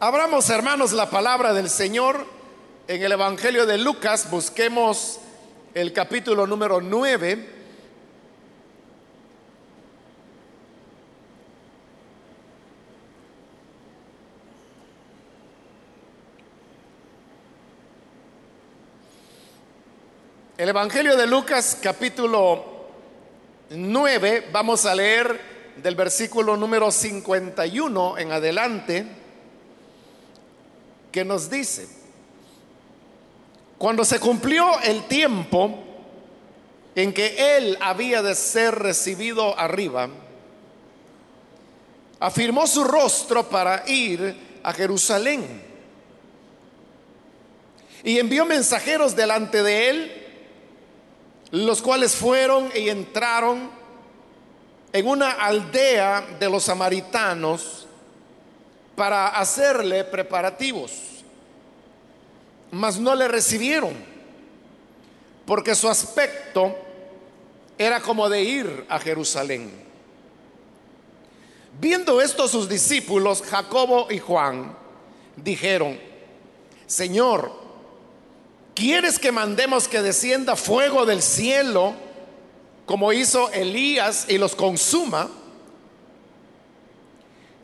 Abramos, hermanos, la palabra del Señor en el Evangelio de Lucas. Busquemos el capítulo número 9. El Evangelio de Lucas capítulo 9, vamos a leer del versículo número 51 en adelante, que nos dice, cuando se cumplió el tiempo en que él había de ser recibido arriba, afirmó su rostro para ir a Jerusalén y envió mensajeros delante de él, los cuales fueron y entraron en una aldea de los samaritanos para hacerle preparativos, mas no le recibieron, porque su aspecto era como de ir a Jerusalén. Viendo esto sus discípulos, Jacobo y Juan, dijeron, Señor, ¿Quieres que mandemos que descienda fuego del cielo como hizo Elías y los consuma?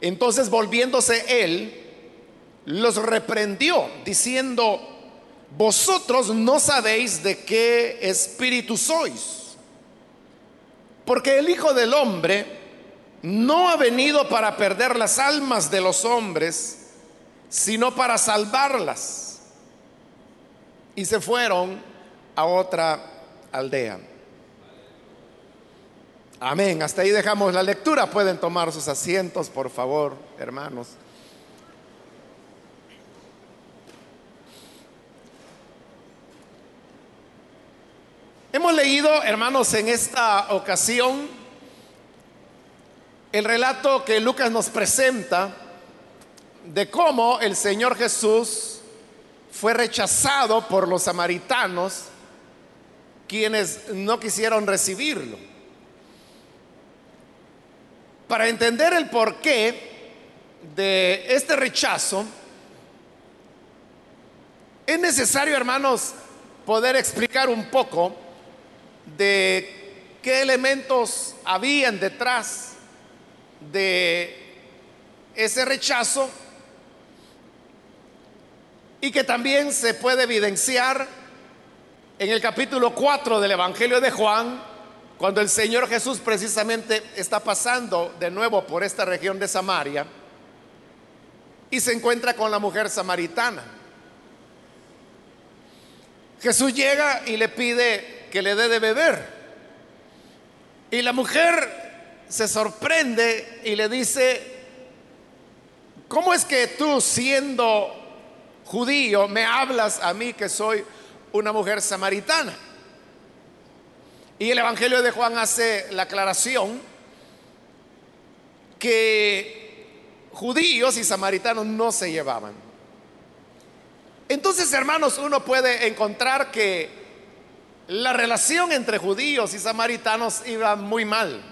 Entonces volviéndose él, los reprendió diciendo, vosotros no sabéis de qué espíritu sois, porque el Hijo del Hombre no ha venido para perder las almas de los hombres, sino para salvarlas y se fueron a otra aldea. Amén. Hasta ahí dejamos la lectura. Pueden tomar sus asientos, por favor, hermanos. Hemos leído, hermanos, en esta ocasión el relato que Lucas nos presenta de cómo el Señor Jesús fue rechazado por los samaritanos, quienes no quisieron recibirlo. Para entender el porqué de este rechazo, es necesario, hermanos, poder explicar un poco de qué elementos habían detrás de ese rechazo y que también se puede evidenciar en el capítulo 4 del Evangelio de Juan, cuando el Señor Jesús precisamente está pasando de nuevo por esta región de Samaria y se encuentra con la mujer samaritana. Jesús llega y le pide que le dé de beber. Y la mujer se sorprende y le dice, ¿cómo es que tú siendo judío, me hablas a mí que soy una mujer samaritana. Y el Evangelio de Juan hace la aclaración que judíos y samaritanos no se llevaban. Entonces, hermanos, uno puede encontrar que la relación entre judíos y samaritanos iba muy mal.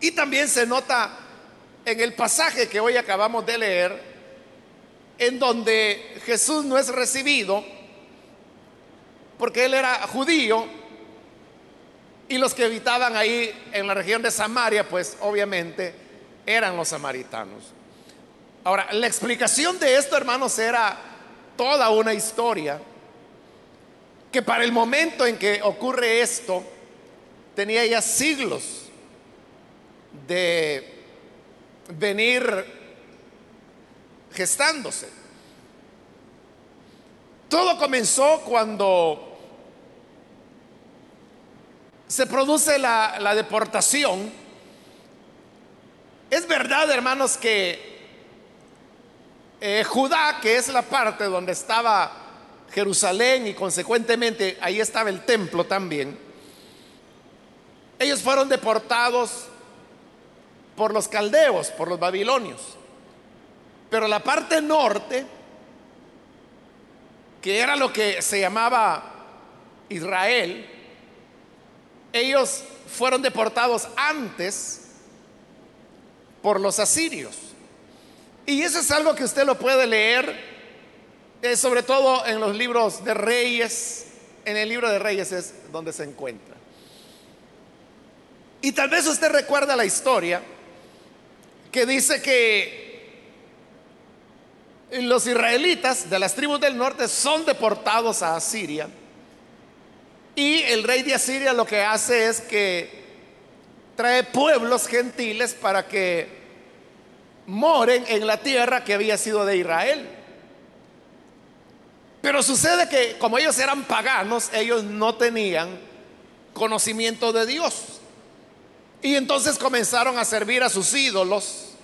Y también se nota en el pasaje que hoy acabamos de leer, en donde Jesús no es recibido porque él era judío y los que habitaban ahí en la región de Samaria, pues obviamente eran los samaritanos. Ahora, la explicación de esto, hermanos, era toda una historia que para el momento en que ocurre esto, tenía ya siglos de venir gestándose. Todo comenzó cuando se produce la, deportación. Es verdad, hermanos, que eh, Judá, que es la parte donde estaba Jerusalén y consecuentemente ahí estaba el templo también, ellos fueron deportados por los caldeos, por los babilonios. Pero la parte norte, que era lo que se llamaba Israel, ellos fueron deportados antes por los asirios. Y eso es algo que usted lo puede leer, eh, sobre todo en los libros de Reyes. En el libro de Reyes es donde se encuentra. Y tal vez usted recuerda la historia que dice que los israelitas de las tribus del norte son deportados a Asiria. Y el rey de Asiria lo que hace es que trae pueblos gentiles para que moren en la tierra que había sido de Israel. Pero sucede que como ellos eran paganos, ellos no tenían conocimiento de Dios. Y entonces comenzaron a servir a sus ídolos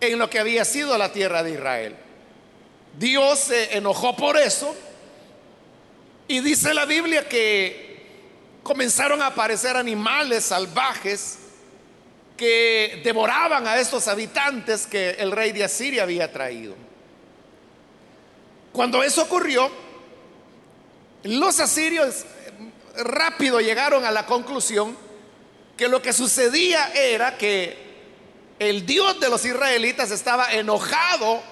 en lo que había sido la tierra de Israel. Dios se enojó por eso y dice la Biblia que comenzaron a aparecer animales salvajes que devoraban a estos habitantes que el rey de Asiria había traído. Cuando eso ocurrió, los asirios rápido llegaron a la conclusión que lo que sucedía era que el Dios de los israelitas estaba enojado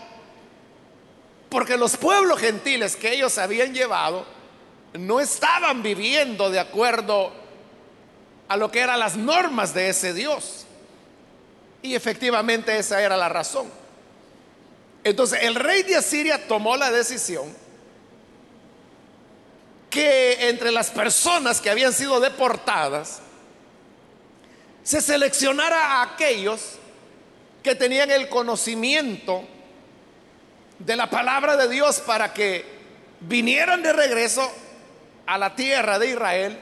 porque los pueblos gentiles que ellos habían llevado no estaban viviendo de acuerdo a lo que eran las normas de ese Dios. Y efectivamente esa era la razón. Entonces el rey de Asiria tomó la decisión que entre las personas que habían sido deportadas se seleccionara a aquellos que tenían el conocimiento de la palabra de Dios para que vinieran de regreso a la tierra de Israel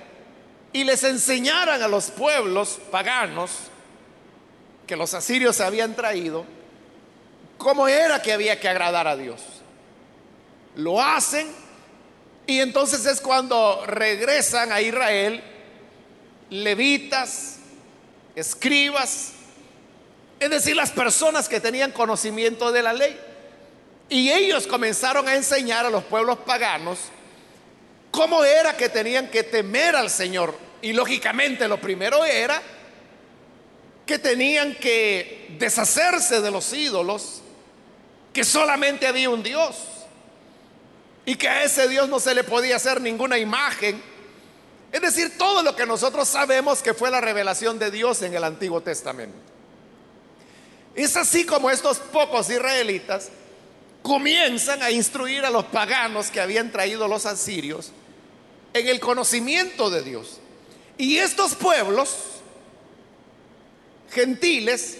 y les enseñaran a los pueblos paganos que los asirios habían traído cómo era que había que agradar a Dios. Lo hacen y entonces es cuando regresan a Israel levitas, escribas, es decir, las personas que tenían conocimiento de la ley. Y ellos comenzaron a enseñar a los pueblos paganos cómo era que tenían que temer al Señor. Y lógicamente lo primero era que tenían que deshacerse de los ídolos, que solamente había un Dios y que a ese Dios no se le podía hacer ninguna imagen. Es decir, todo lo que nosotros sabemos que fue la revelación de Dios en el Antiguo Testamento. Es así como estos pocos israelitas comienzan a instruir a los paganos que habían traído los asirios en el conocimiento de Dios. Y estos pueblos gentiles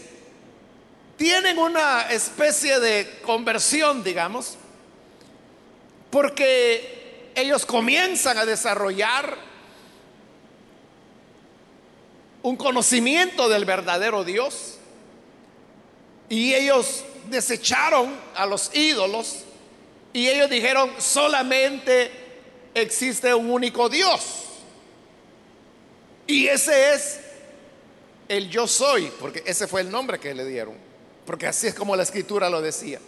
tienen una especie de conversión, digamos, porque ellos comienzan a desarrollar un conocimiento del verdadero Dios y ellos desecharon a los ídolos y ellos dijeron, solamente existe un único Dios. Y ese es el yo soy, porque ese fue el nombre que le dieron, porque así es como la escritura lo decía.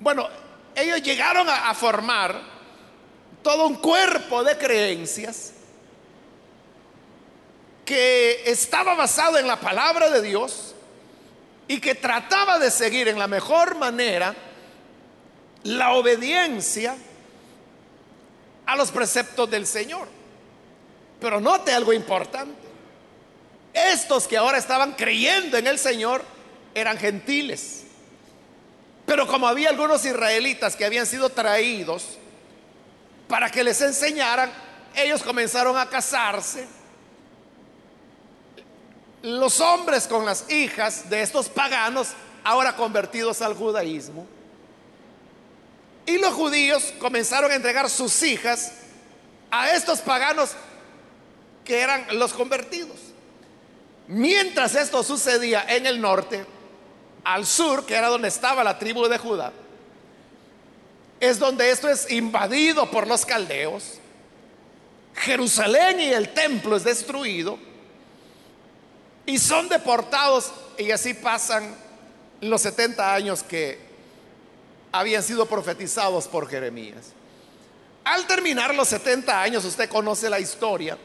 Bueno, ellos llegaron a, formar todo un cuerpo de creencias que estaba basado en la palabra de Dios y que trataba de seguir en la mejor manera la obediencia a los preceptos del Señor. Pero note algo importante. Estos que ahora estaban creyendo en el Señor eran gentiles. Pero como había algunos israelitas que habían sido traídos para que les enseñaran, ellos comenzaron a casarse los hombres con las hijas de estos paganos, ahora convertidos al judaísmo. Y los judíos comenzaron a entregar sus hijas a estos paganos que eran los convertidos. Mientras esto sucedía en el norte, al sur, que era donde estaba la tribu de Judá, es donde esto es invadido por los caldeos. Jerusalén y el templo es destruido y son deportados y así pasan los 70 años que habían sido profetizados por Jeremías. Al terminar los 70 años, usted conoce la historia,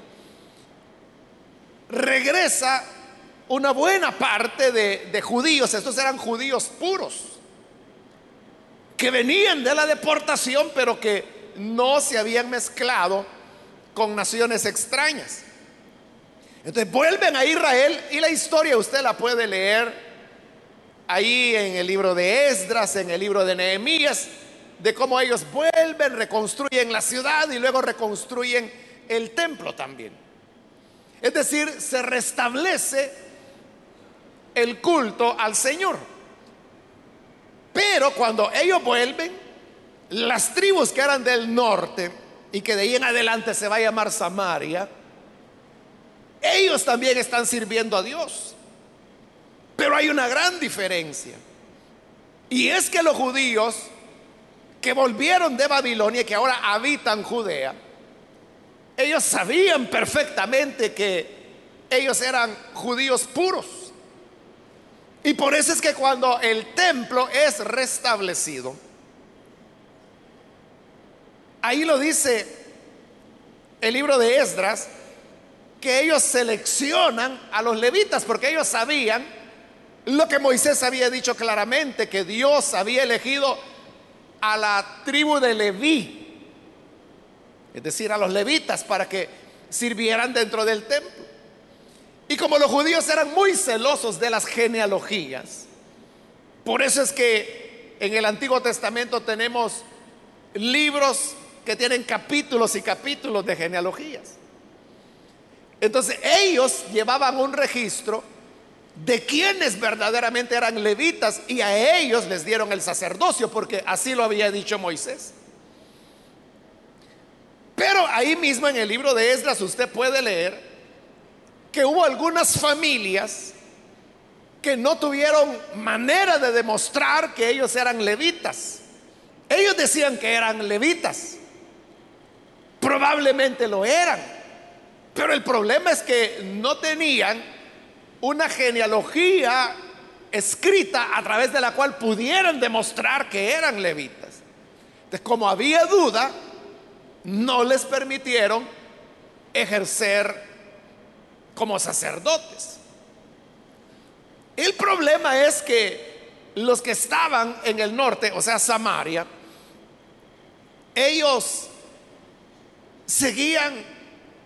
regresa una buena parte de, judíos, estos eran judíos puros, que venían de la deportación, pero que no se habían mezclado con naciones extrañas. Entonces vuelven a Israel y la historia usted la puede leer ahí en el libro de Esdras, en el libro de Nehemías, de cómo ellos vuelven, reconstruyen la ciudad y luego reconstruyen el templo también. Es decir, se restablece el culto al Señor. Pero cuando ellos vuelven, las tribus que eran del norte y que de ahí en adelante se va a llamar Samaria, ellos también están sirviendo a Dios. Pero hay una gran diferencia. Y es que los judíos que volvieron de Babilonia y que ahora habitan Judea, ellos sabían perfectamente que ellos eran judíos puros. Y por eso es que cuando el templo es restablecido, ahí lo dice el libro de Esdras, que ellos seleccionan a los levitas porque ellos sabían lo que Moisés había dicho claramente, que Dios había elegido a la tribu de Leví, es decir, a los levitas para que sirvieran dentro del templo. Y como los judíos eran muy celosos de las genealogías, por eso es que en el Antiguo Testamento tenemos libros que tienen capítulos y capítulos de genealogías. Entonces ellos llevaban un registro de quienes verdaderamente eran levitas y a ellos les dieron el sacerdocio porque así lo había dicho Moisés. Pero ahí mismo en el libro de Esdras usted puede leer que hubo algunas familias que no tuvieron manera de demostrar que ellos eran levitas. Ellos decían que eran levitas. Probablemente lo eran pero el problema es que no tenían una genealogía escrita a través de la cual pudieran demostrar que eran levitas. Entonces, como había duda, no les permitieron ejercer como sacerdotes. El problema es que los que estaban en el norte, o sea, Samaria, ellos seguían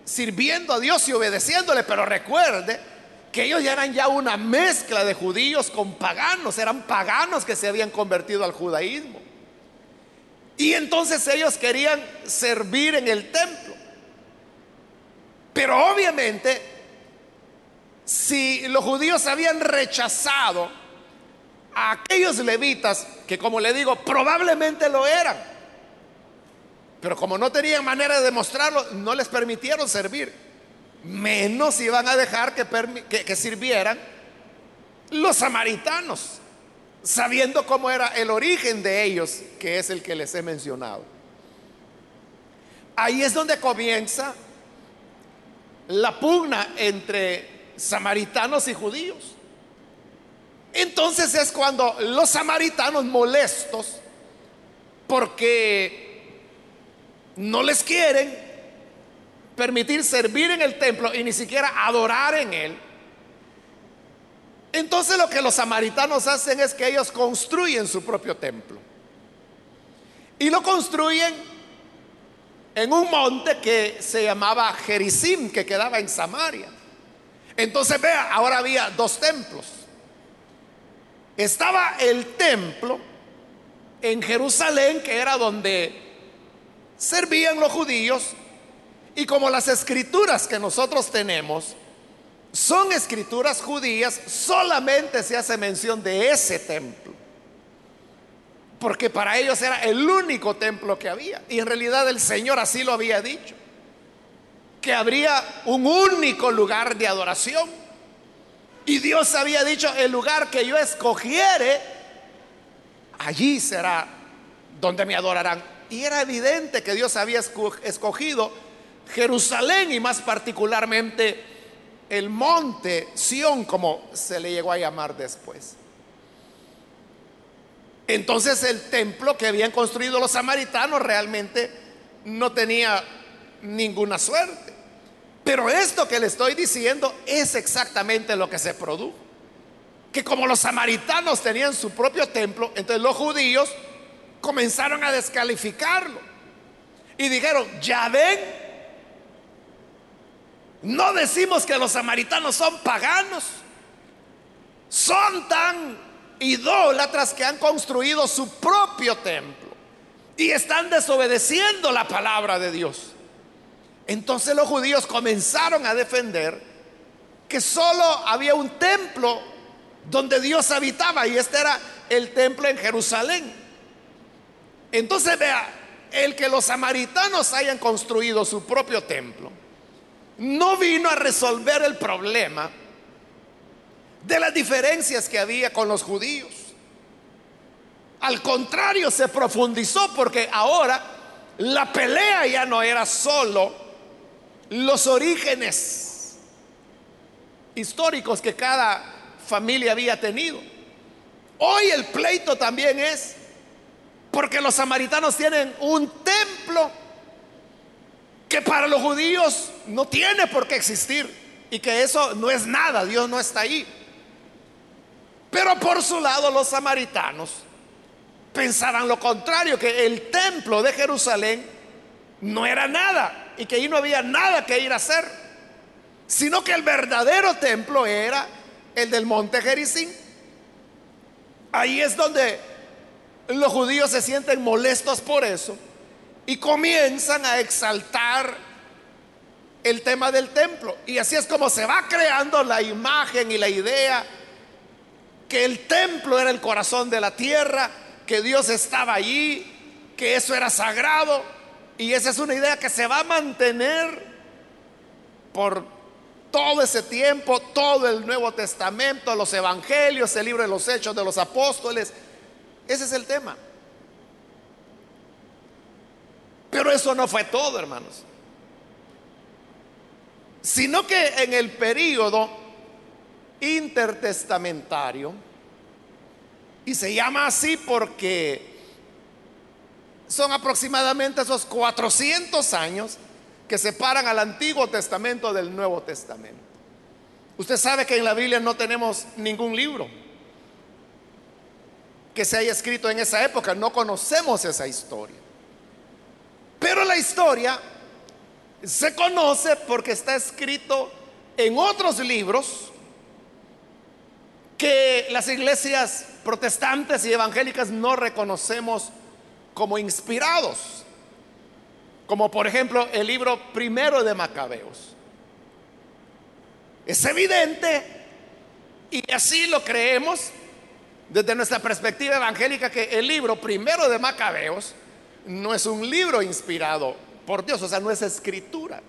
sirviendo a Dios y obedeciéndole, pero recuerde que ellos ya eran ya una mezcla de judíos con paganos, eran paganos que se habían convertido al judaísmo. Y entonces ellos querían servir en el templo. Pero obviamente, si los judíos habían rechazado a aquellos levitas, que como le digo, probablemente lo eran, pero como no tenían manera de demostrarlo, no les permitieron servir. Menos iban a dejar que, sirvieran los samaritanos, sabiendo cómo era el origen de ellos, que es el que les he mencionado. Ahí es donde comienza la pugna entre samaritanos y judíos. Entonces es cuando los samaritanos molestos, porque no les quieren permitir servir en el templo y ni siquiera adorar en él. Entonces lo que los samaritanos hacen es que ellos construyen su propio templo. Y lo construyen en un monte que se llamaba Gerizim, que quedaba en Samaria. Entonces vea, ahora había dos templos. Estaba el templo en Jerusalén, que era donde servían los judíos y como las escrituras que nosotros tenemos son escrituras judías, solamente se hace mención de ese templo. Porque para ellos era el único templo que había. Y en realidad el Señor así lo había dicho. Que habría un único lugar de adoración. Y Dios había dicho, el lugar que yo escogiere, allí será donde me adorarán. Y era evidente que Dios había escogido Jerusalén y más particularmente el monte Sión, como se le llegó a llamar después. Entonces el templo que habían construido los samaritanos realmente no tenía ninguna suerte. Pero esto que le estoy diciendo es exactamente lo que se produjo. Que como los samaritanos tenían su propio templo, entonces los judíos comenzaron a descalificarlo. Y dijeron, ya ven, no decimos que los samaritanos son paganos, son tan idólatras que han construido su propio templo y están desobedeciendo la palabra de Dios. Entonces los judíos comenzaron a defender que solo había un templo donde Dios habitaba y este era el templo en Jerusalén. Entonces vea, el que los samaritanos hayan construido su propio templo no vino a resolver el problema de las diferencias que había con los judíos. Al contrario, se profundizó porque ahora la pelea ya no era solo los orígenes históricos que cada familia había tenido. Hoy el pleito también es porque los samaritanos tienen un templo que para los judíos no tiene por qué existir y que eso no es nada, Dios no está ahí. Pero por su lado los samaritanos pensaban lo contrario, que el templo de Jerusalén no era nada y que ahí no había nada que ir a hacer, sino que el verdadero templo era el del monte Jericín. Ahí es donde los judíos se sienten molestos por eso y comienzan a exaltar el tema del templo. Y así es como se va creando la imagen y la idea que el templo era el corazón de la tierra, que Dios estaba allí, que eso era sagrado. Y esa es una idea que se va a mantener por todo ese tiempo, todo el Nuevo Testamento, los Evangelios, el libro de los Hechos de los Apóstoles. Ese es el tema. Pero eso no fue todo, hermanos. Sino que en el periodo intertestamentario, y se llama así porque son aproximadamente esos 400 años que separan al Antiguo Testamento del Nuevo Testamento. Usted sabe que en la Biblia no tenemos ningún libro que se haya escrito en esa época, no conocemos esa historia. Historia se conoce porque está escrito en otros libros que las iglesias protestantes y evangélicas no reconocemos como inspirados, como por ejemplo el libro primero de Macabeos. Es evidente, y así lo creemos desde nuestra perspectiva evangélica, que el libro primero de Macabeos no es un libro inspirado por Dios, o sea, no es escritura.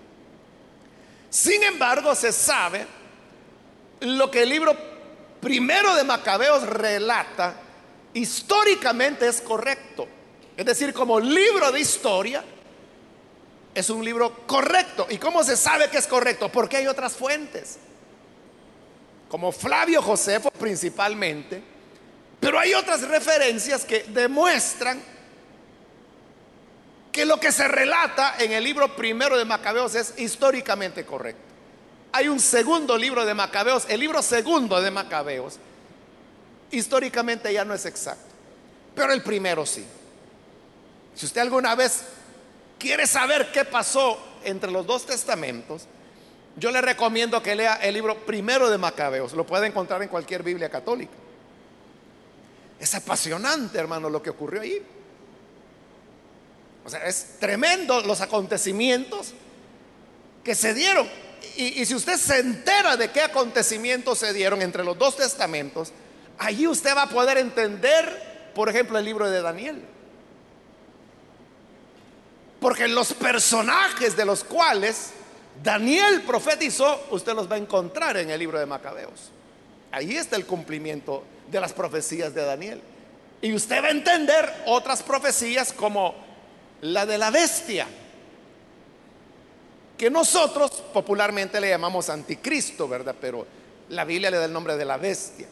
Sin embargo, se sabe lo que el libro primero de Macabeos relata, históricamente es correcto. Es decir, como libro de historia, es un libro correcto. ¿Y cómo se sabe que es correcto? Porque hay otras fuentes, como Flavio Josefo principalmente, pero hay otras referencias que demuestran que lo que se relata en el libro primero de Macabeos es históricamente correcto. Hay un segundo libro de Macabeos, el libro segundo de Macabeos, históricamente ya no es exacto, pero el primero sí. Si usted alguna vez quiere saber qué pasó entre los dos testamentos, yo le recomiendo que lea el libro primero de Macabeos, lo puede encontrar en cualquier Biblia católica. Es apasionante, hermano, lo que ocurrió ahí. O sea, es tremendo los acontecimientos que se dieron. Y, si usted se entera de qué acontecimientos se dieron entre los dos testamentos, allí usted va a poder entender, por ejemplo, el libro de Daniel. Porque los personajes de los cuales Daniel profetizó, usted los va a encontrar en el libro de Macabeos. Ahí está el cumplimiento de las profecías de Daniel. Y usted va a entender otras profecías como la de la bestia que nosotros popularmente le llamamos anticristo, ¿verdad? Pero la Biblia le da el nombre de la bestia.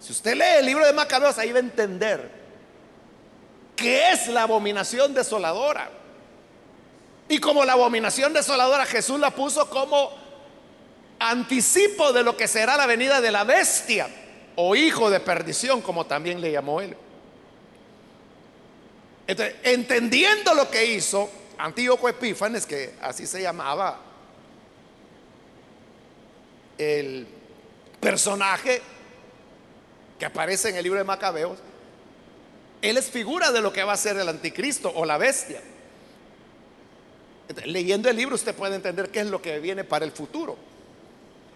Si usted lee el libro de Macabeos, ahí va a entender que es la abominación desoladora. Y como la abominación desoladora, Jesús la puso como anticipo de lo que será la venida de la bestia o hijo de perdición, como también le llamó él. Entonces, entendiendo lo que hizo Antíoco Epífanes, que así se llamaba el personaje que aparece en el libro de Macabeos, él es figura de lo que va a ser el anticristo o la bestia. leyendo el libro usted puede entender qué es lo que viene para el futuro.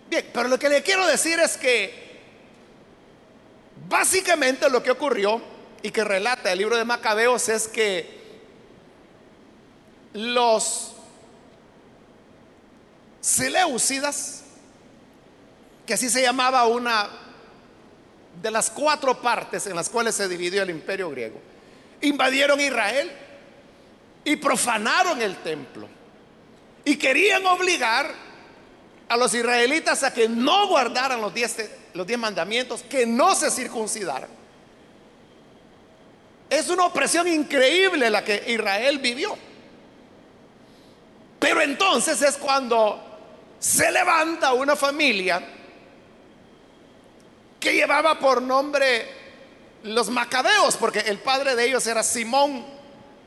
Bien, pero lo que le quiero decir es que básicamente lo que ocurrió y que relata el libro de Macabeos es que los Seleucidas, que así se llamaba una de las cuatro partes en las cuales se dividió el imperio griego, invadieron Israel y profanaron el templo y querían obligar a los israelitas a que no guardaran los diez, los diez mandamientos, que no se circuncidaran. Es una opresión increíble la que Israel vivió. Pero entonces es cuando se levanta una familia que llevaba por nombre los macabeos, porque el padre de ellos era Simón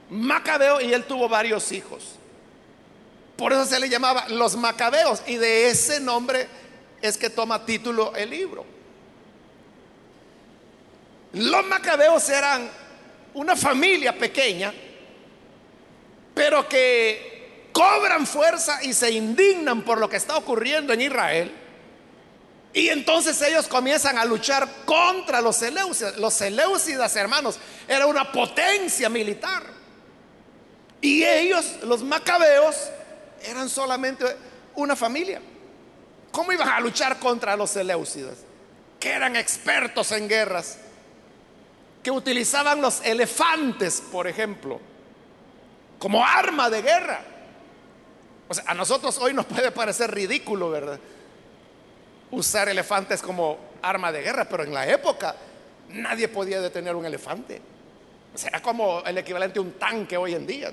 Macabeo y él tuvo varios hijos. Por eso se le llamaba los macabeos y de ese nombre es que toma título el libro. Los macabeos eran una familia pequeña, pero que cobran fuerza y se indignan por lo que está ocurriendo en Israel y entonces ellos comienzan a luchar contra los Seleucidas. Los Seleucidas, hermanos, era una potencia militar. Y ellos, los macabeos, eran solamente una familia. ¿Cómo iban a luchar contra los Seleucidas? Que eran expertos en guerras, que utilizaban los elefantes, por ejemplo, como arma de guerra. O sea, a nosotros hoy nos puede parecer ridículo, ¿verdad? usar elefantes como arma de guerra, pero en la época nadie podía detener un elefante. Será como el equivalente a un tanque hoy en día.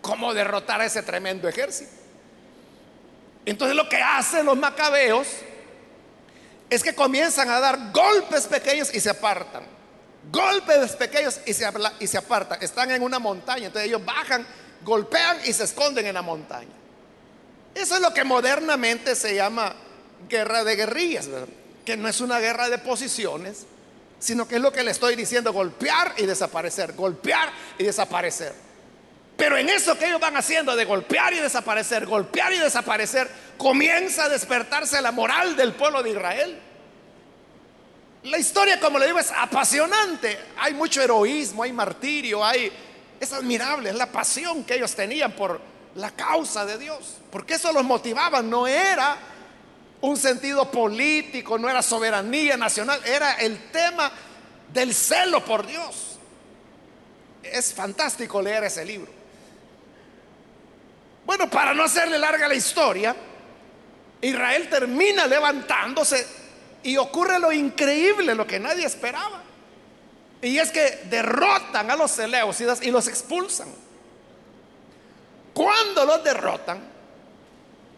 ¿Cómo derrotar a ese tremendo ejército? Entonces lo que hacen los macabeos es que comienzan a dar golpes pequeños y se apartan. Golpes pequeños y se, y se apartan. Están en una montaña, entonces ellos bajan, golpean y se esconden en la montaña. Eso es lo que modernamente se llama guerra de guerrillas, que no es una guerra de posiciones, sino que es lo que le estoy diciendo, golpear y desaparecer, golpear y desaparecer. Pero en eso que ellos van haciendo de golpear y desaparecer, golpear y desaparecer, comienza a despertarse la moral del pueblo de Israel. La historia, como le digo, es apasionante. Hay mucho heroísmo, hay martirio, hay... Es admirable, es la pasión que ellos tenían por la causa de Dios. Porque eso los motivaba, no era un sentido político, no era soberanía nacional, era el tema del celo por Dios. Es fantástico leer ese libro. Bueno, para no hacerle larga la historia, Israel termina levantándose y ocurre lo increíble, lo que nadie esperaba. Y es que derrotan a los Seleucidas y los expulsan. Cuando los derrotan,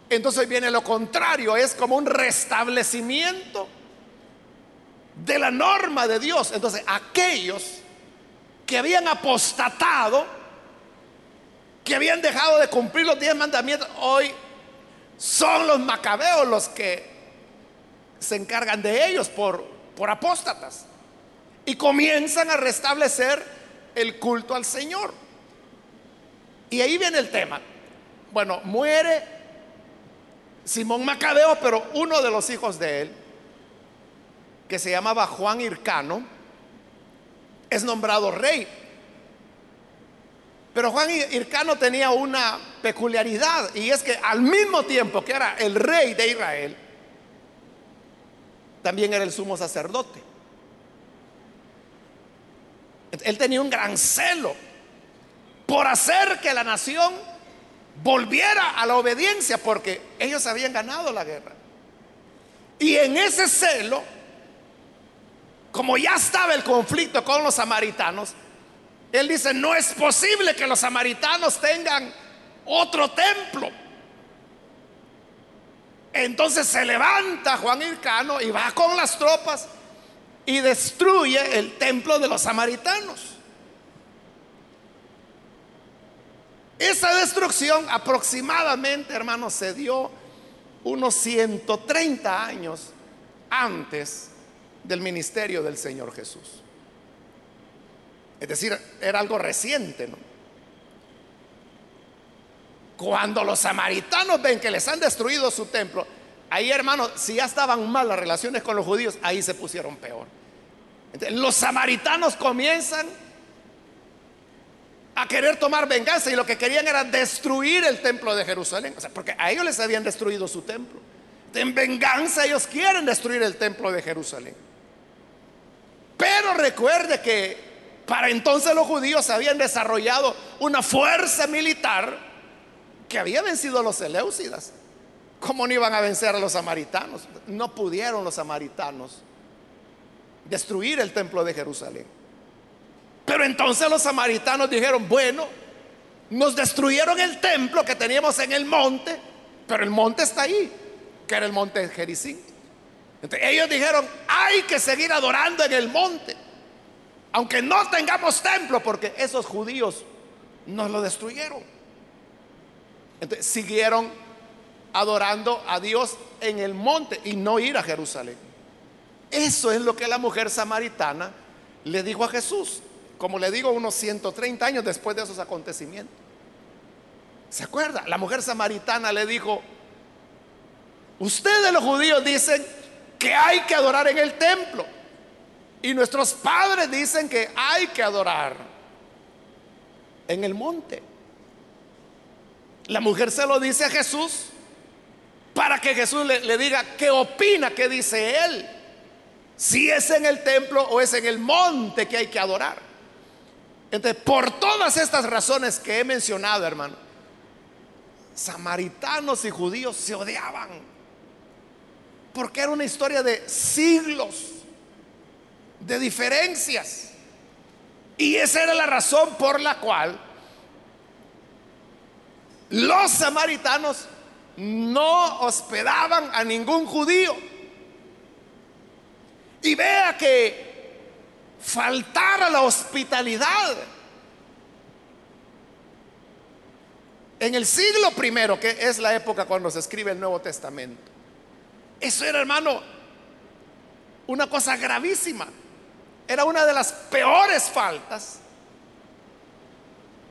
entonces viene lo contrario, es como un restablecimiento de la norma de Dios. Entonces aquellos que habían apostatado, que habían dejado de cumplir los diez mandamientos, hoy son los macabeos los que se encargan de ellos por, por apóstatas. Y comienzan a restablecer el culto al Señor. Y ahí viene el tema. Bueno, muere Simón Macabeo, pero uno de los hijos de él, que se llamaba Juan Hircano, es nombrado rey. Pero Juan Hircano tenía una peculiaridad y es que al mismo tiempo que era el rey de Israel, también era el sumo sacerdote. Él tenía un gran celo por hacer que la nación volviera a la obediencia porque ellos habían ganado la guerra. Y en ese celo, como ya estaba el conflicto con los samaritanos, él dice, no es posible que los samaritanos tengan otro templo. Entonces se levanta Juan Hircano y va con las tropas y destruye el templo de los samaritanos. Esa destrucción aproximadamente, hermanos, se dio unos 130 años antes del ministerio del Señor Jesús. Es decir, era algo reciente, ¿no? Cuando los samaritanos ven que les han destruido su templo, ahí hermanos, si ya estaban mal las relaciones con los judíos, ahí se pusieron peor. los samaritanos comienzan a querer tomar venganza y lo que querían era destruir el templo de Jerusalén, o sea, porque a ellos les habían destruido su templo. En venganza ellos quieren destruir el templo de Jerusalén. Pero recuerde que para entonces los judíos habían desarrollado una fuerza militar que había vencido a los Seleucidas. ¿Cómo no iban a vencer a los samaritanos? No pudieron los samaritanos destruir el templo de Jerusalén. Pero entonces los samaritanos dijeron, bueno, nos destruyeron el templo que teníamos en el monte, pero el monte está ahí, que era el monte Jericín. Entonces, ellos dijeron, hay que seguir adorando en el monte, aunque no tengamos templo, porque esos judíos nos lo destruyeron. Siguieron adorando a Dios en el monte y no ir a Jerusalén. Eso es lo que la mujer samaritana le dijo a Jesús, como le digo, unos 130 años después de esos acontecimientos. ¿Se acuerda? La mujer samaritana le dijo, ustedes los judíos dicen que hay que adorar en el templo. Y nuestros padres dicen que hay que adorar en el monte. La mujer se lo dice a Jesús para que Jesús le, diga qué opina, qué dice él. Si es en el templo o es en el monte que hay que adorar. Entonces, por todas estas razones que he mencionado, hermano, samaritanos y judíos se odiaban. Porque era una historia de siglos, de diferencias. Y esa era la razón por la cual los samaritanos no hospedaban a ningún judío. Y vea que faltar la hospitalidad en el siglo primero, que es la época cuando se escribe el Nuevo Testamento. Eso era, hermano, una cosa gravísima. Era una de las peores faltas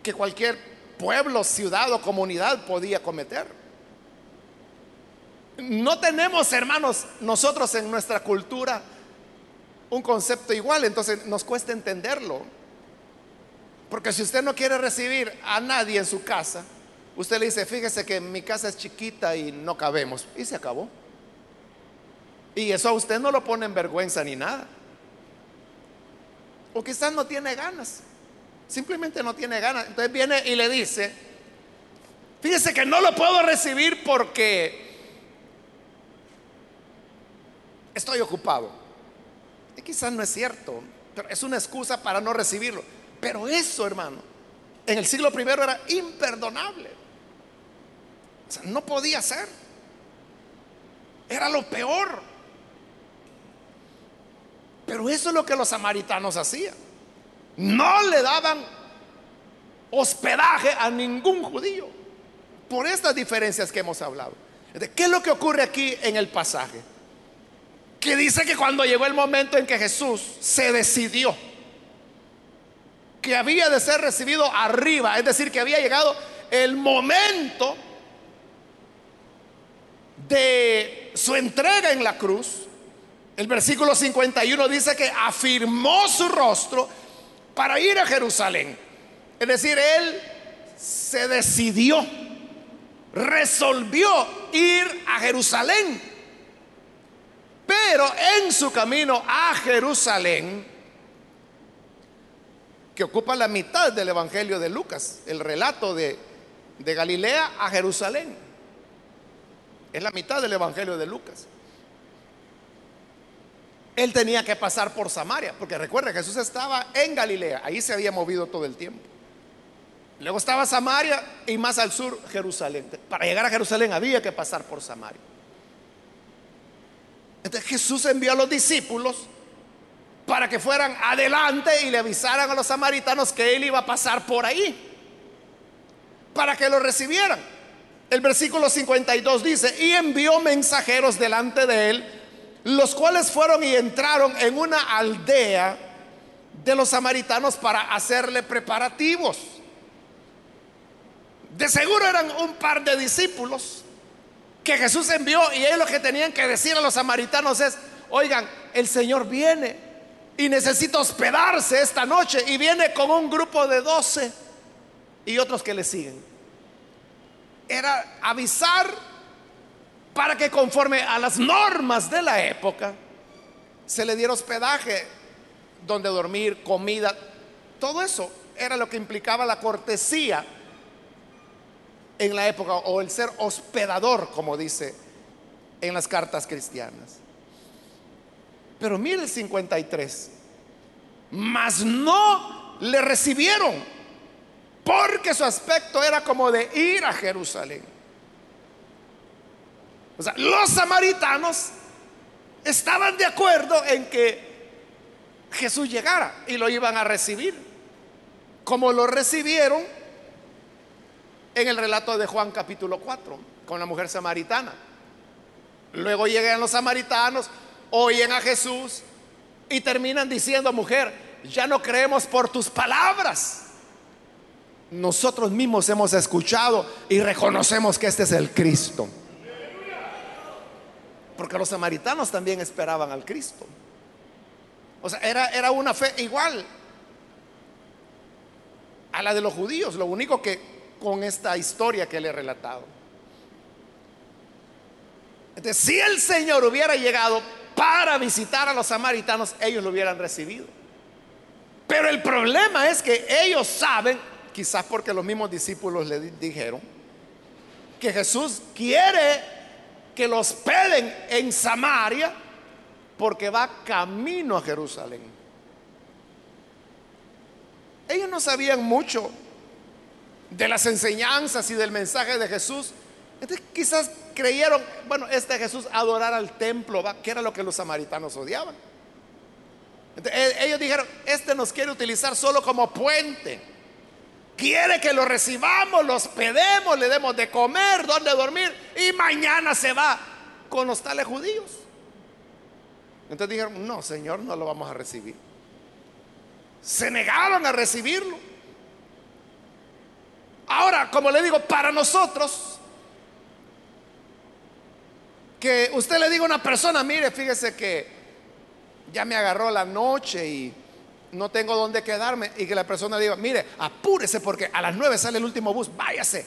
que cualquier pueblo, ciudad o comunidad podía cometer. No tenemos, hermanos, nosotros en nuestra cultura un concepto igual, entonces nos cuesta entenderlo. Porque si usted no quiere recibir a nadie en su casa, usted le dice, fíjese que mi casa es chiquita y no cabemos. Y se acabó. Y eso a usted no lo pone en vergüenza ni nada. O quizás no tiene ganas. Simplemente no tiene ganas. Entonces viene y le dice, fíjese que no lo puedo recibir porque estoy ocupado. Y quizás no es cierto, pero es una excusa para no recibirlo. Pero eso, hermano, en el siglo primero era imperdonable. O sea, no podía ser. Era lo peor. Pero eso es lo que los samaritanos hacían. No le daban hospedaje a ningún judío. Por estas diferencias que hemos hablado. ¿Qué es lo que ocurre aquí en el pasaje? que dice que cuando llegó el momento en que Jesús se decidió que había de ser recibido arriba, es decir, que había llegado el momento de su entrega en la cruz, el versículo 51 dice que afirmó su rostro para ir a Jerusalén. Es decir, él se decidió, resolvió ir a Jerusalén. Pero en su camino a Jerusalén, que ocupa la mitad del Evangelio de Lucas, el relato de, de Galilea a Jerusalén, es la mitad del Evangelio de Lucas. Él tenía que pasar por Samaria, porque recuerda, Jesús estaba en Galilea, ahí se había movido todo el tiempo. Luego estaba Samaria y más al sur Jerusalén. Para llegar a Jerusalén había que pasar por Samaria. Entonces Jesús envió a los discípulos para que fueran adelante y le avisaran a los samaritanos que él iba a pasar por ahí, para que lo recibieran. El versículo 52 dice, y envió mensajeros delante de él, los cuales fueron y entraron en una aldea de los samaritanos para hacerle preparativos. De seguro eran un par de discípulos que Jesús envió y ellos lo que tenían que decir a los samaritanos es, oigan, el Señor viene y necesita hospedarse esta noche y viene con un grupo de doce y otros que le siguen. Era avisar para que conforme a las normas de la época se le diera hospedaje, donde dormir, comida, todo eso era lo que implicaba la cortesía en la época o el ser hospedador, como dice en las cartas cristianas. Pero mire el 53, mas no le recibieron porque su aspecto era como de ir a Jerusalén. O sea, los samaritanos estaban de acuerdo en que Jesús llegara y lo iban a recibir, como lo recibieron en el relato de Juan capítulo 4, con la mujer samaritana. Luego llegan los samaritanos, oyen a Jesús y terminan diciendo, mujer, ya no creemos por tus palabras. Nosotros mismos hemos escuchado y reconocemos que este es el Cristo. Porque los samaritanos también esperaban al Cristo. O sea, era, era una fe igual a la de los judíos. Lo único que con esta historia que le he relatado. Entonces, si el Señor hubiera llegado para visitar a los samaritanos, ellos lo hubieran recibido. Pero el problema es que ellos saben, quizás porque los mismos discípulos le dijeron, que Jesús quiere que los peden en Samaria porque va camino a Jerusalén. Ellos no sabían mucho de las enseñanzas y del mensaje de Jesús. Entonces quizás creyeron, bueno, este Jesús adorar al templo, ¿va? que era lo que los samaritanos odiaban. E, ellos dijeron, este nos quiere utilizar solo como puente. Quiere que lo recibamos, los pedemos, le demos de comer, donde dormir y mañana se va con los tales judíos. Entonces dijeron, no, Señor, no lo vamos a recibir. Se negaron a recibirlo. Ahora, como le digo, para nosotros, que usted le diga a una persona, mire, fíjese que ya me agarró la noche y no tengo dónde quedarme, y que la persona diga, mire, apúrese porque a las nueve sale el último bus, váyase.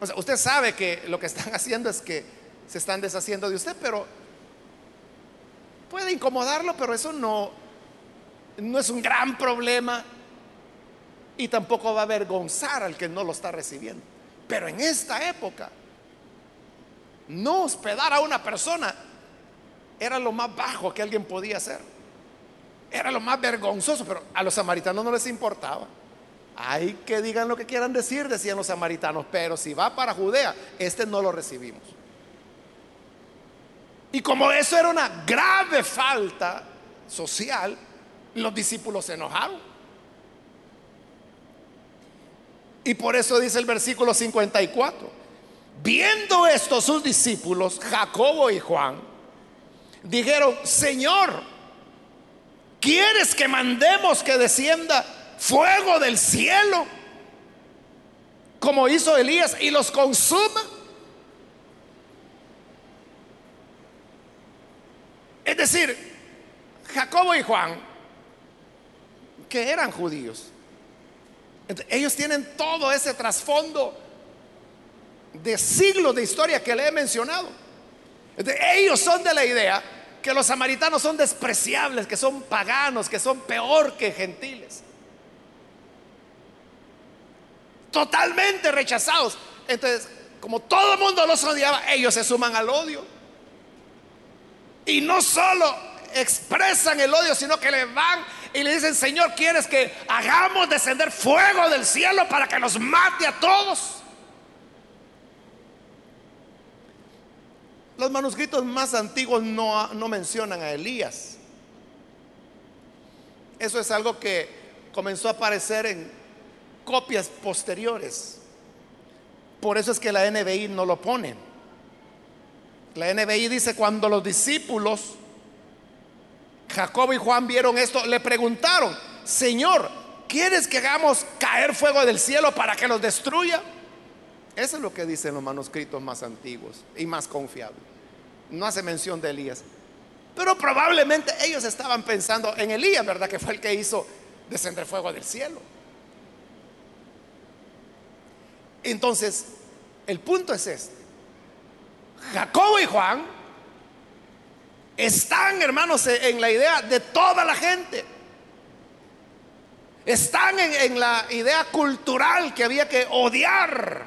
O sea, usted sabe que lo que están haciendo es que se están deshaciendo de usted, pero puede incomodarlo, pero eso no, no es un gran problema y tampoco va a avergonzar al que no lo está recibiendo. Pero en esta época, no hospedar a una persona era lo más bajo que alguien podía hacer. Era lo más vergonzoso, pero a los samaritanos no les importaba. Hay que digan lo que quieran decir, decían los samaritanos, pero si va para Judea, este no lo recibimos. Y como eso era una grave falta social, los discípulos se enojaron. Y por eso dice el versículo 54, viendo esto sus discípulos, Jacobo y Juan, dijeron, Señor, ¿quieres que mandemos que descienda fuego del cielo? Como hizo Elías y los consuma. Es decir, Jacobo y Juan, que eran judíos, ellos tienen todo ese trasfondo de siglos de historia que le he mencionado. Ellos son de la idea que los samaritanos son despreciables, que son paganos, que son peor que gentiles. Totalmente rechazados. Entonces, como todo el mundo los odiaba, ellos se suman al odio. Y no solo expresan el odio, sino que le van y le dicen, Señor, ¿quieres que hagamos descender fuego del cielo para que los mate a todos? Los manuscritos más antiguos no, mencionan a Elías. Eso es algo que comenzó a aparecer en copias posteriores. Por eso es que la NBI no lo pone. La NBI dice, cuando los discípulos, Jacobo y Juan vieron esto, le preguntaron, Señor, ¿quieres que hagamos caer fuego del cielo para que los destruya? Eso es lo que dicen los manuscritos más antiguos y más confiables. No hace mención de Elías. Pero probablemente ellos estaban pensando en Elías, ¿verdad? Que fue el que hizo descender fuego del cielo. Entonces, el punto es este. Jacobo y Juan están, hermanos, en la idea de toda la gente. Están en, en, la idea cultural que había que odiar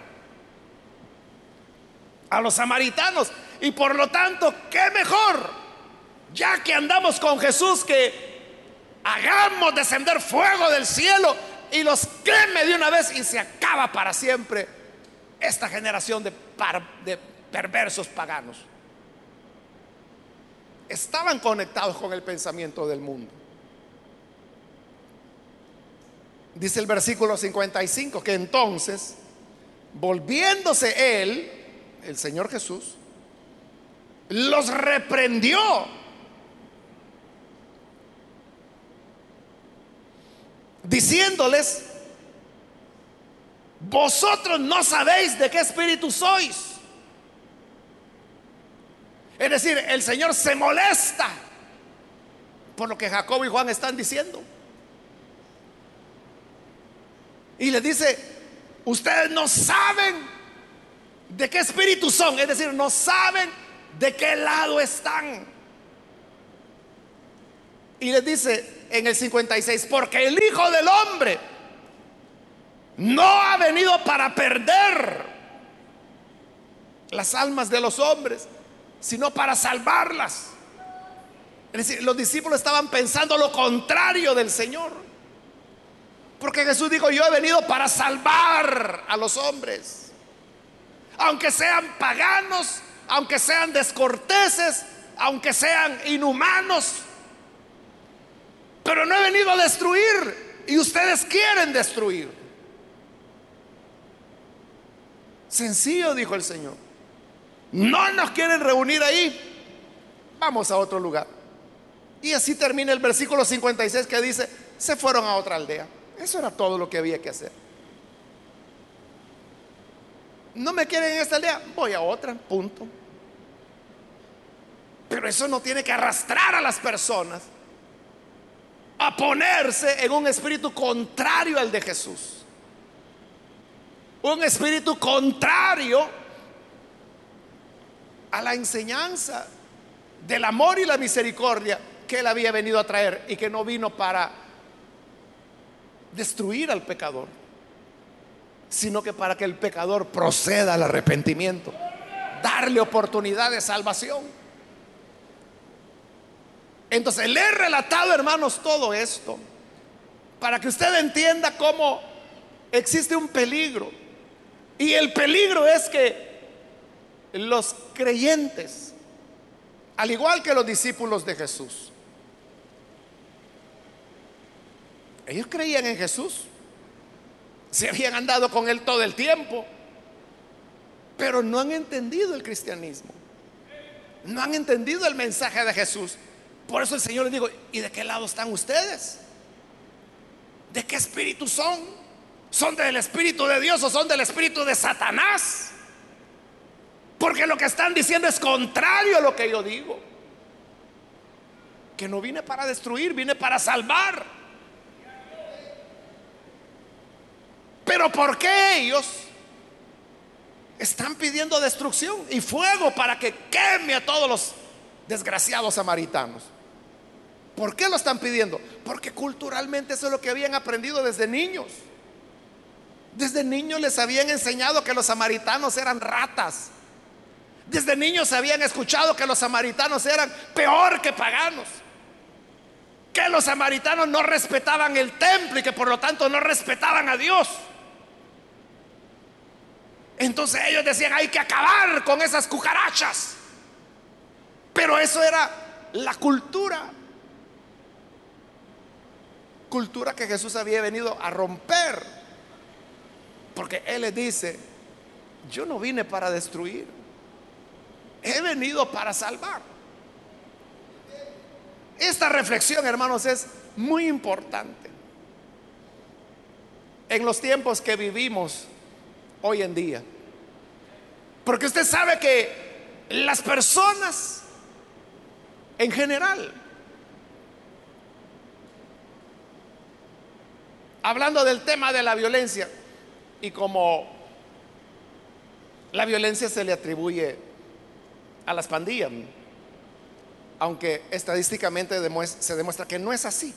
a los samaritanos. Y por lo tanto, ¿qué mejor? Ya que andamos con Jesús, que hagamos descender fuego del cielo y los queme de una vez y se acaba para siempre esta generación de, de perversos paganos. Estaban conectados con el pensamiento del mundo. Dice el versículo 55 que entonces, volviéndose él, el Señor Jesús, los reprendió. Diciéndoles, vosotros no sabéis de qué espíritu sois. Es decir, el Señor se molesta por lo que Jacob y Juan están diciendo. Y les dice, ustedes no saben de qué espíritu son, es decir, no saben de qué lado están. Y les dice en el 56, porque el Hijo del Hombre no ha venido para perder las almas de los hombres, sino para salvarlas. Es decir, los discípulos estaban pensando lo contrario del Señor. Porque Jesús dijo, yo he venido para salvar a los hombres. Aunque sean paganos, aunque sean descorteses, aunque sean inhumanos. Pero no he venido a destruir y ustedes quieren destruir. Sencillo, dijo el Señor. No nos quieren reunir ahí. Vamos a otro lugar. Y así termina el versículo 56 que dice, se fueron a otra aldea. Eso era todo lo que había que hacer. No me quieren en esta aldea, voy a otra, punto. Pero eso no tiene que arrastrar a las personas a ponerse en un espíritu contrario al de Jesús. Un espíritu contrario a la enseñanza del amor y la misericordia que él había venido a traer y que no vino para destruir al pecador sino que para que el pecador proceda al arrepentimiento, darle oportunidad de salvación. Entonces, le he relatado, hermanos, todo esto para que usted entienda cómo existe un peligro. Y el peligro es que los creyentes, al igual que los discípulos de Jesús, ellos creían en Jesús. Se habían andado con él todo el tiempo, pero no han entendido el cristianismo. No han entendido el mensaje de Jesús. Por eso el Señor les dijo, ¿y de qué lado están ustedes? ¿De qué espíritu son? ¿Son del espíritu de Dios o son del espíritu de Satanás? Porque lo que están diciendo es contrario a lo que yo digo. Que no vine para destruir, vine para salvar. Pero ¿por qué ellos están pidiendo destrucción y fuego para que queme a todos los desgraciados samaritanos? ¿Por qué lo están pidiendo? Porque culturalmente eso es lo que habían aprendido desde niños. Desde niños les habían enseñado que los samaritanos eran ratas. Desde niños habían escuchado que los samaritanos eran peor que paganos. que los samaritanos no respetaban el templo y que por lo tanto no respetaban a Dios. Entonces ellos decían, hay que acabar con esas cucarachas. Pero eso era la cultura. Cultura que Jesús había venido a romper. Porque Él les dice, yo no vine para destruir. He venido para salvar. Esta reflexión, hermanos, es muy importante. En los tiempos que vivimos hoy en día. Porque usted sabe que las personas en general, hablando del tema de la violencia, y como la violencia se le atribuye a las pandillas, aunque estadísticamente se demuestra que no es así.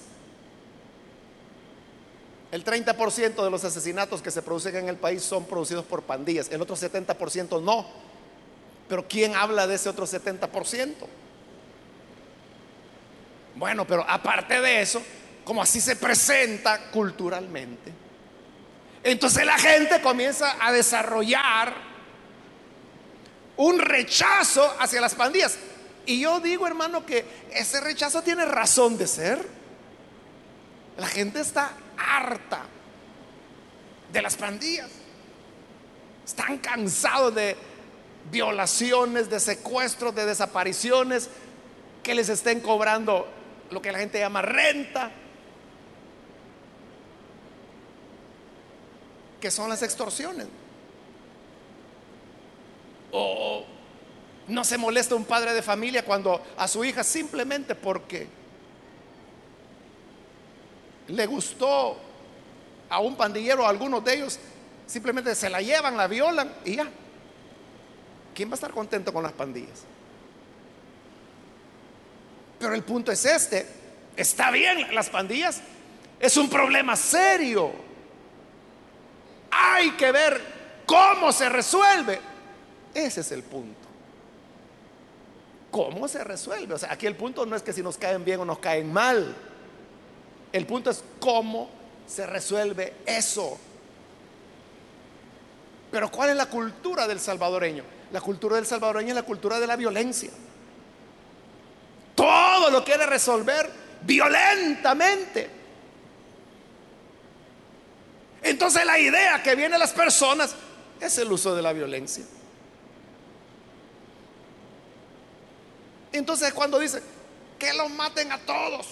El 30% de los asesinatos que se producen en el país son producidos por pandillas, el otro 70% no. Pero ¿quién habla de ese otro 70%? Bueno, pero aparte de eso, como así se presenta culturalmente, entonces la gente comienza a desarrollar un rechazo hacia las pandillas. Y yo digo, hermano, que ese rechazo tiene razón de ser. La gente está harta de las pandillas. Están cansados de violaciones, de secuestros, de desapariciones, que les estén cobrando lo que la gente llama renta, que son las extorsiones. O no se molesta un padre de familia cuando a su hija simplemente porque le gustó a un pandillero, a algunos de ellos, simplemente se la llevan, la violan y ya. ¿Quién va a estar contento con las pandillas? Pero el punto es este, está bien, las pandillas es un problema serio. Hay que ver cómo se resuelve. Ese es el punto. ¿Cómo se resuelve? O sea, aquí el punto no es que si nos caen bien o nos caen mal. El punto es cómo se resuelve eso. Pero ¿cuál es la cultura del salvadoreño? La cultura del salvadoreño es la cultura de la violencia. Todo lo quiere resolver violentamente. Entonces la idea que viene a las personas es el uso de la violencia. Entonces cuando dice que los maten a todos,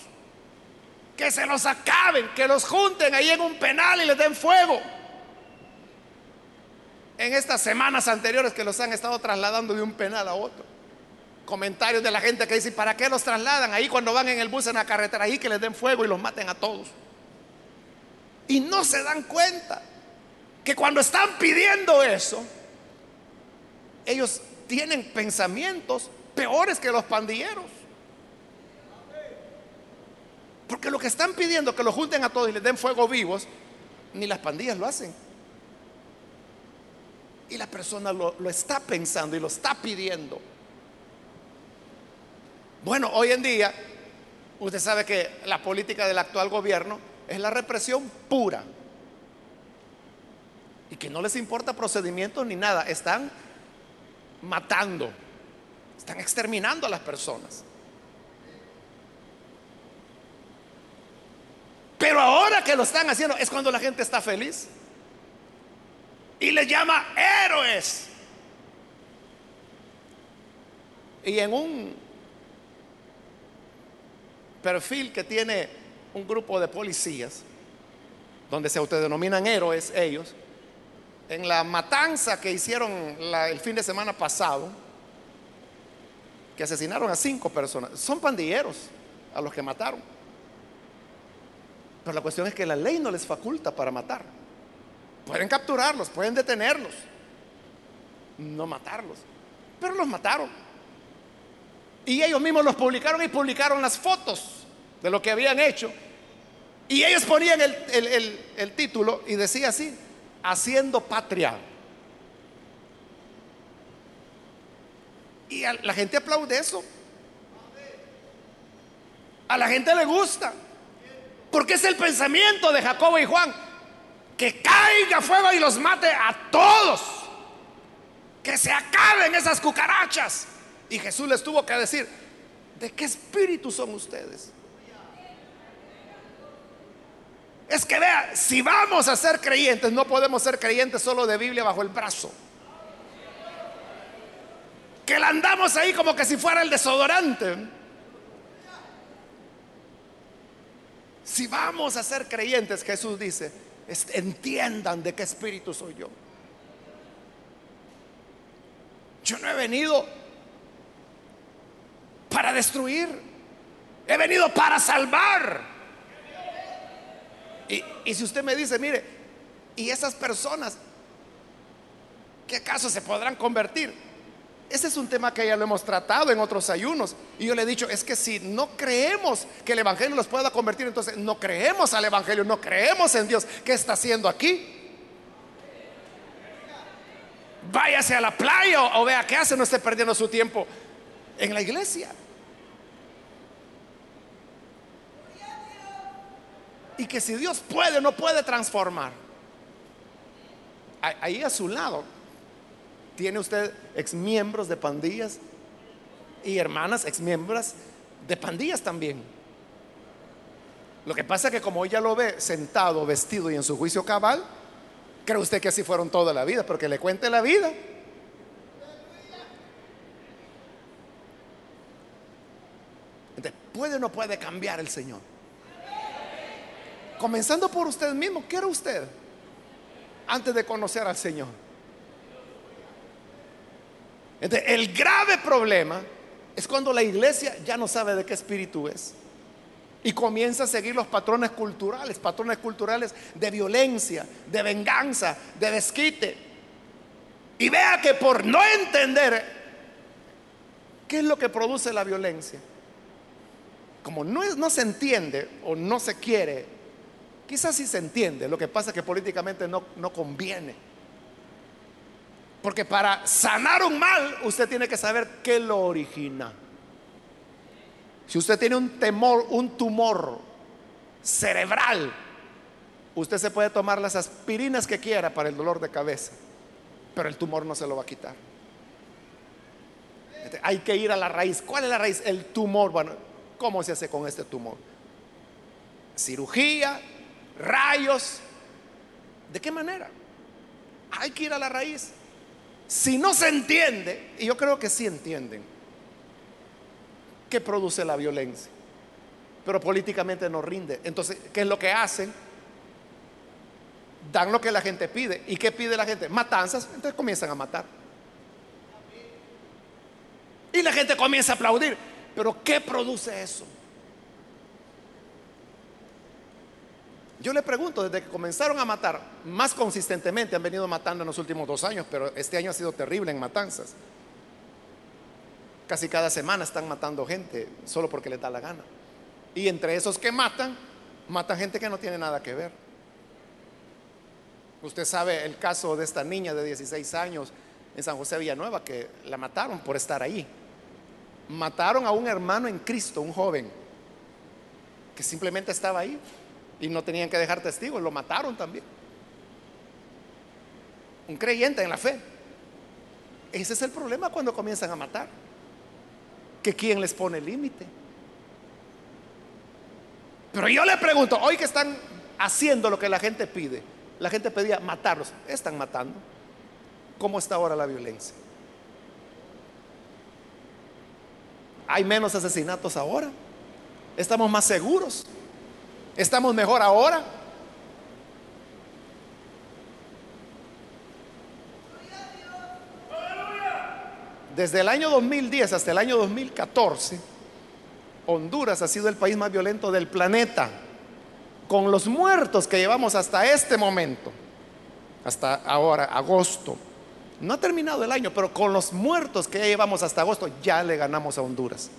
que se los acaben, que los junten ahí en un penal y les den fuego. En estas semanas anteriores que los han estado trasladando de un penal a otro. Comentarios de la gente que dice, ¿para qué los trasladan ahí cuando van en el bus en la carretera? Ahí que les den fuego y los maten a todos. Y no se dan cuenta que cuando están pidiendo eso, ellos tienen pensamientos peores que los pandilleros. Porque lo que están pidiendo que lo junten a todos y les den fuego vivos, ni las pandillas lo hacen. Y la persona lo, lo está pensando y lo está pidiendo. Bueno, hoy en día, usted sabe que la política del actual gobierno es la represión pura. Y que no les importa procedimientos ni nada. Están matando. Están exterminando a las personas. Pero ahora que lo están haciendo es cuando la gente está feliz. Y le llama héroes. Y en un perfil que tiene un grupo de policías, donde se autodenominan héroes ellos, en la matanza que hicieron el fin de semana pasado, que asesinaron a cinco personas, son pandilleros a los que mataron. Pero la cuestión es que la ley no les faculta para matar. Pueden capturarlos, pueden detenerlos, no matarlos. Pero los mataron. Y ellos mismos los publicaron y publicaron las fotos de lo que habían hecho. Y ellos ponían el, título y decía así, haciendo patria. Y la gente aplaude eso. A la gente le gusta. Porque es el pensamiento de Jacobo y Juan. Que caiga fuego y los mate a todos. Que se acaben esas cucarachas. Y Jesús les tuvo que decir, ¿de qué espíritu son ustedes? Es que vea, si vamos a ser creyentes, no podemos ser creyentes solo de Biblia bajo el brazo. Que la andamos ahí como que si fuera el desodorante. Si vamos a ser creyentes, Jesús dice, entiendan de qué espíritu soy yo. Yo no he venido para destruir, he venido para salvar. Y, si usted me dice, mire, ¿y esas personas qué acaso se podrán convertir? Ese es un tema que ya lo hemos tratado en otros ayunos. Y yo le he dicho, es que si no creemos que el Evangelio los pueda convertir, entonces no creemos al Evangelio, no creemos en Dios. ¿Qué está haciendo aquí? Váyase a la playa o, o vea qué hace, no esté perdiendo su tiempo en la iglesia. y que si Dios puede no puede transformar. Ahí a su lado tiene usted ex miembros de pandillas y hermanas ex miembros de pandillas también. Lo que pasa es que como ella lo ve sentado, vestido y en su juicio cabal, cree usted que así fueron toda la vida, porque le cuente la vida. Entonces, ¿puede o no puede cambiar el Señor? Comenzando por usted mismo, ¿qué era usted antes de conocer al Señor? El grave problema es cuando la iglesia ya no sabe de qué espíritu es y comienza a seguir los patrones culturales, patrones culturales de violencia, de venganza, de desquite. Y vea que por no entender qué es lo que produce la violencia, como no, se entiende o no se quiere Quizás sí se entiende, lo que pasa es que políticamente no conviene. Porque para sanar un mal, usted tiene que saber qué lo origina. Si usted tiene un temor, un tumor cerebral, usted se puede tomar las aspirinas que quiera para el dolor de cabeza, pero el tumor no se lo va a quitar. Hay que ir a la raíz. ¿Cuál es la raíz? El tumor. Bueno, ¿cómo se hace con este tumor? Cirugía, rayos. ¿De qué manera? Hay que ir a la raíz. Si no se entiende, y yo creo que sí entienden, ¿qué produce la violencia? Pero políticamente no rinde. Entonces, ¿qué es lo que hacen? Dan lo que la gente pide. ¿Y qué pide la gente? Matanzas. Entonces comienzan a matar. Y la gente comienza a aplaudir. Pero ¿qué produce eso? Yo le pregunto, desde que comenzaron a matar, más consistentemente han venido matando en los últimos dos años, pero este año ha sido terrible en matanzas. Casi cada semana están matando gente solo porque les da la gana. Y entre esos que matan, matan gente que no tiene nada que ver. Usted sabe el caso de esta niña de 16 años en San José Villanueva que la mataron por estar ahí. Mataron a un hermano en Cristo, un joven, que simplemente estaba ahí. Y no tenían que dejar testigos, lo mataron también. Un creyente en la fe. Ese es el problema cuando comienzan a matar. Que quién les pone límite. Pero yo le pregunto, hoy que están haciendo lo que la gente pide, la gente pedía matarlos, están matando. ¿Cómo está ahora la violencia? ¿Hay menos asesinatos ahora? ¿Estamos más seguros? ¿Estamos mejor ahora? Desde el año 2010 hasta el año 2014, Honduras ha sido el país más violento del planeta, con los muertos que llevamos hasta este momento, hasta ahora, agosto. No ha terminado el año, pero con los muertos que llevamos hasta agosto, ya le ganamos a Honduras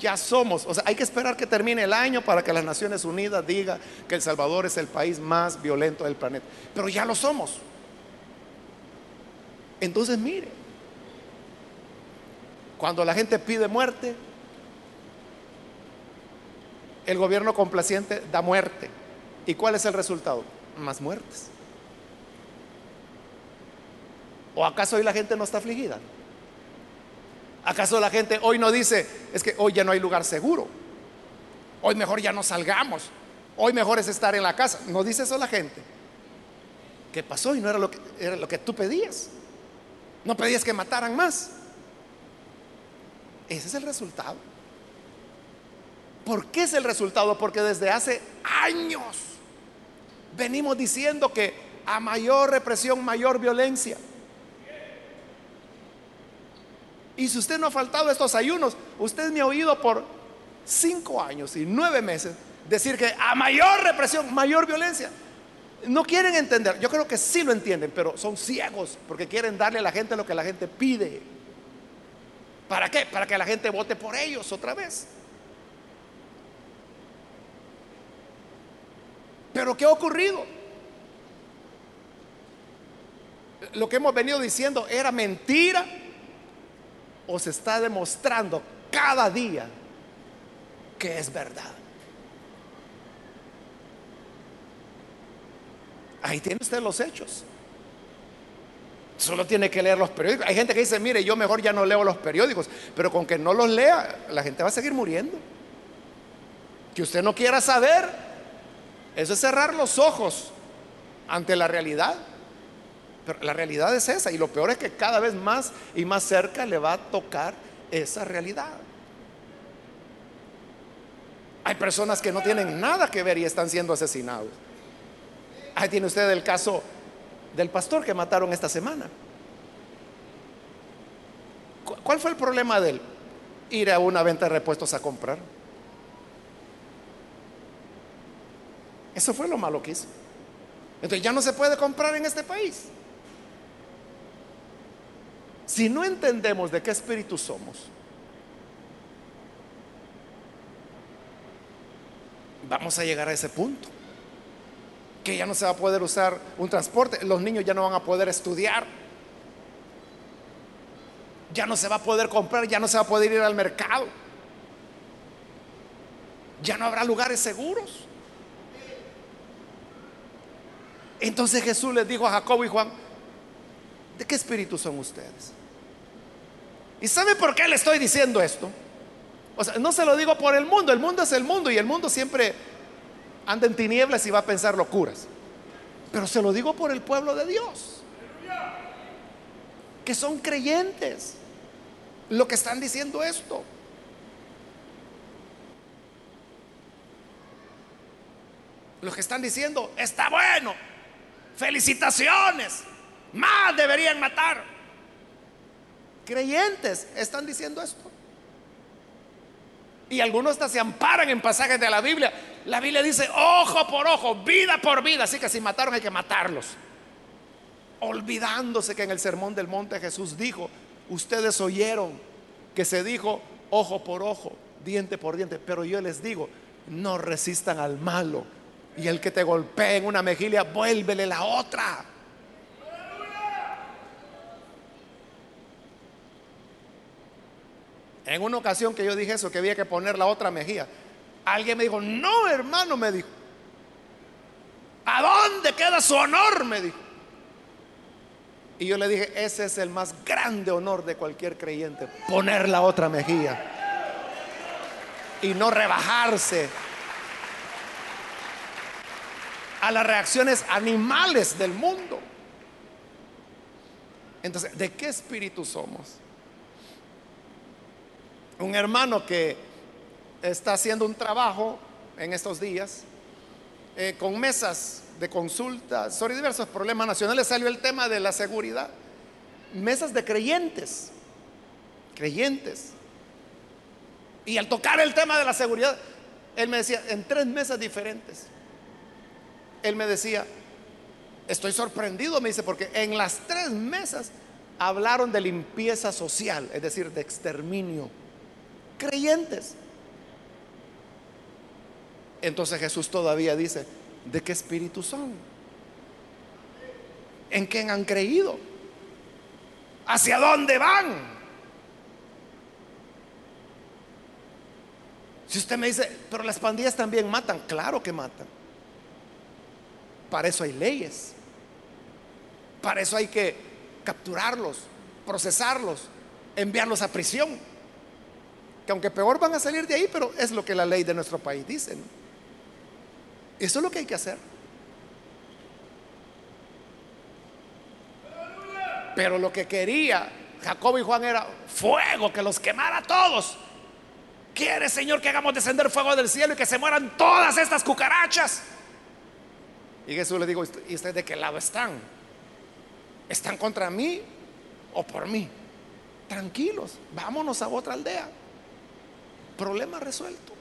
ya somos, o sea, hay que esperar que termine el año para que las Naciones Unidas diga que El Salvador es el país más violento del planeta. Pero ya lo somos. Entonces, mire, cuando la gente pide muerte, El gobierno complaciente da muerte. ¿Y cuál es el resultado? Más muertes. ¿O acaso hoy la gente no está afligida? ¿Acaso la gente hoy no dice, es que hoy ya no hay lugar seguro? Hoy mejor ya no salgamos. Hoy mejor es estar en la casa. ¿No dice eso la gente? ¿Qué pasó? Y no era lo que, era lo que tú pedías. No pedías que mataran más. Ese es el resultado. ¿Por qué es el resultado? Porque desde hace años venimos diciendo que a mayor represión, mayor violencia. Y si usted no ha faltado estos ayunos, usted me ha oído por cinco años y nueve meses decir que a mayor represión, mayor violencia. No quieren entender, yo creo que sí lo entienden, pero son ciegos porque quieren darle a la gente lo que la gente pide. ¿Para qué? Para que la gente vote por ellos otra vez. Pero ¿qué ha ocurrido? Lo que hemos venido diciendo era mentira o se está demostrando cada día que es verdad. Ahí tiene usted los hechos. Solo tiene que leer los periódicos. Hay gente que dice, mire, yo mejor ya no leo los periódicos, pero con que no los lea, la gente va a seguir muriendo. Que usted no quiera saber, eso es cerrar los ojos ante la realidad. Pero la realidad es esa, y lo peor es que cada vez más y más cerca le va a tocar esa realidad. Hay personas que no tienen nada que ver y están siendo asesinados. Ahí tiene usted el caso del pastor que mataron esta semana. ¿Cuál fue el problema de él? Ir a una venta de repuestos a comprar. Eso fue lo malo que hizo. Entonces ya no se puede comprar en este país. Si no entendemos de qué espíritu somos, vamos a llegar a ese punto que ya no se va a poder usar un transporte, los niños ya no van a poder estudiar, ya no se va a poder comprar, ya no se va a poder ir al mercado, ya no habrá lugares seguros. Entonces Jesús les dijo a Jacobo y Juan, ¿de qué espíritu son ustedes? ¿Y sabe por qué le estoy diciendo esto? O sea, no se lo digo por el mundo, el mundo es el mundo y el mundo siempre anda en tinieblas y va a pensar locuras. Pero se lo digo por el pueblo de Dios, que son creyentes, lo que están diciendo esto. Los que están diciendo, está bueno, felicitaciones, más deberían matar. Creyentes están diciendo esto. Y algunos hasta se amparan en pasajes de la Biblia. La Biblia dice ojo por ojo, vida por vida. Así que si mataron hay que matarlos. Olvidándose que en el sermón del monte Jesús dijo, ustedes oyeron que se dijo ojo por ojo, diente por diente. Pero yo les digo, no resistan al malo. Y el que te golpee en una mejilla, vuélvele la otra. En una ocasión que yo dije eso, que había que poner la otra mejilla, alguien me dijo, no hermano, me dijo, ¿a dónde queda su honor? Me dijo. Y yo le dije, ese es el más grande honor de cualquier creyente, poner la otra mejilla y no rebajarse a las reacciones animales del mundo. Entonces, ¿de qué espíritu somos? Un hermano que está haciendo un trabajo en estos días eh, con mesas de consulta sobre diversos problemas nacionales, salió el tema de la seguridad. Mesas de creyentes, creyentes. Y al tocar el tema de la seguridad, él me decía, en tres mesas diferentes, él me decía, estoy sorprendido, me dice, porque en las tres mesas hablaron de limpieza social, es decir, de exterminio creyentes. Entonces Jesús todavía dice, ¿de qué espíritu son? ¿En quién han creído? ¿Hacia dónde van? Si usted me dice, pero las pandillas también matan, claro que matan. Para eso hay leyes. Para eso hay que capturarlos, procesarlos, enviarlos a prisión. Que aunque peor van a salir de ahí, pero es lo que la ley de nuestro país dice. Eso es lo que hay que hacer. Pero lo que quería Jacob y Juan era fuego, que los quemara a todos. ¿Quiere, Señor, que hagamos descender fuego del cielo y que se mueran todas estas cucarachas? Y Jesús le dijo, ¿y ustedes de qué lado están? ¿Están contra mí o por mí? Tranquilos, vámonos a otra aldea. Problema resuelto.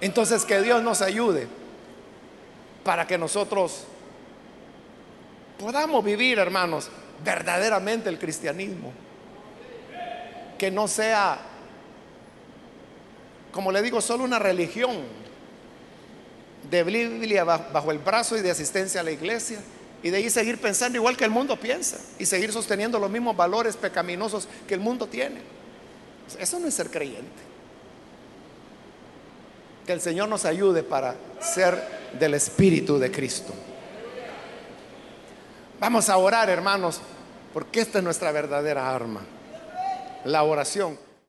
Entonces que Dios nos ayude para que nosotros podamos vivir, hermanos, verdaderamente el cristianismo. Que no sea, como le digo, solo una religión de Biblia bajo el brazo y de asistencia a la iglesia. Y de ahí seguir pensando igual que el mundo piensa y seguir sosteniendo los mismos valores pecaminosos que el mundo tiene. Eso no es ser creyente. Que el Señor nos ayude para ser del Espíritu de Cristo. Vamos a orar, hermanos, porque esta es nuestra verdadera arma, la oración.